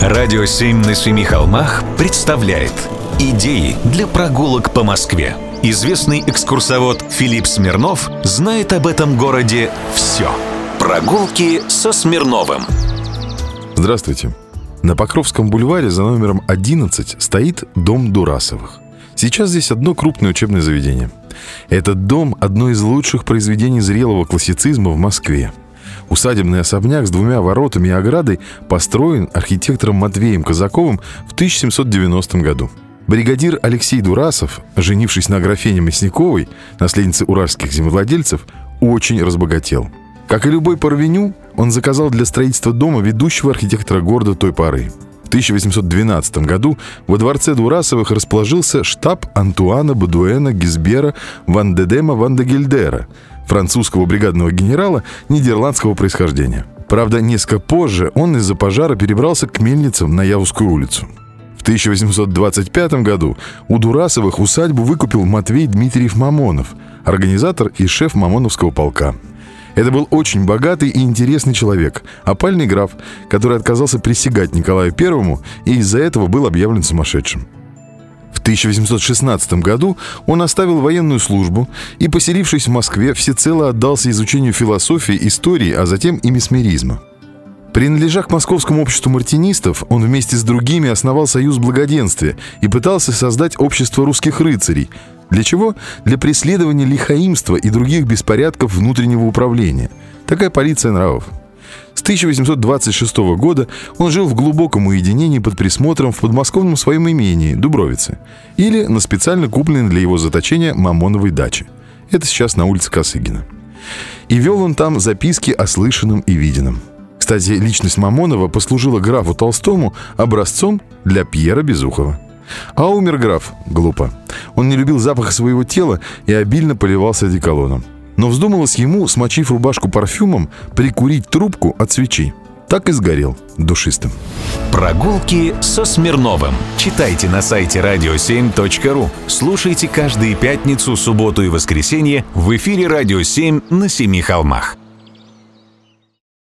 Радио «Семь на семи холмах» представляет Идеи для прогулок по Москве. Известный экскурсовод Филипп Смирнов знает об этом городе все. Прогулки со Смирновым. Здравствуйте. На Покровском бульваре за номером 11 стоит дом Дурасовых. Сейчас здесь одно крупное учебное заведение. Этот дом – одно из лучших произведений зрелого классицизма в Москве. Усадебный особняк с двумя воротами и оградой построен архитектором Матвеем Казаковым в 1790 году. Бригадир Алексей Дурасов, женившись на графине Мясниковой, наследнице уральских землевладельцев, очень разбогател. Как и любой парвеню, он заказал для строительства дома ведущего архитектора города той поры. В 1812 году во дворце Дурасовых расположился штаб Антуана Бадуэна Гизбера Ван Дедема Ван де Гильдера, французского бригадного генерала нидерландского происхождения. Правда, несколько позже он из-за пожара перебрался к мельницам на Явскую улицу. В 1825 году у Дурасовых усадьбу выкупил Матвей Дмитриев Мамонов, организатор и шеф Мамоновского полка. Это был очень богатый и интересный человек, опальный граф, который отказался присягать Николаю Первому и из-за этого был объявлен сумасшедшим. В 1816 году он оставил военную службу и, поселившись в Москве, всецело отдался изучению философии, истории, а затем и месмеризма. Принадлежа к Московскому обществу мартинистов, он вместе с другими основал союз благоденствия и пытался создать общество русских рыцарей. Для чего? Для преследования лихаимства и других беспорядков внутреннего управления. Такая полиция нравов. С 1826 года он жил в глубоком уединении под присмотром в подмосковном своем имении, Дубровице, или на специально купленной для его заточения Мамоновой даче. Это сейчас на улице Косыгина. И вел он там записки о слышанном и виденном. Кстати, личность Мамонова послужила графу Толстому образцом для Пьера Безухова. А умер граф глупо. Он не любил запаха своего тела и обильно поливался одеколоном. Но вздумалось ему, смочив рубашку парфюмом, прикурить трубку от свечи. Так и сгорел душистым. Прогулки со Смирновым. Читайте на сайте radio7.ru. Слушайте каждые пятницу, субботу и воскресенье в эфире «Радио 7» на Семи холмах.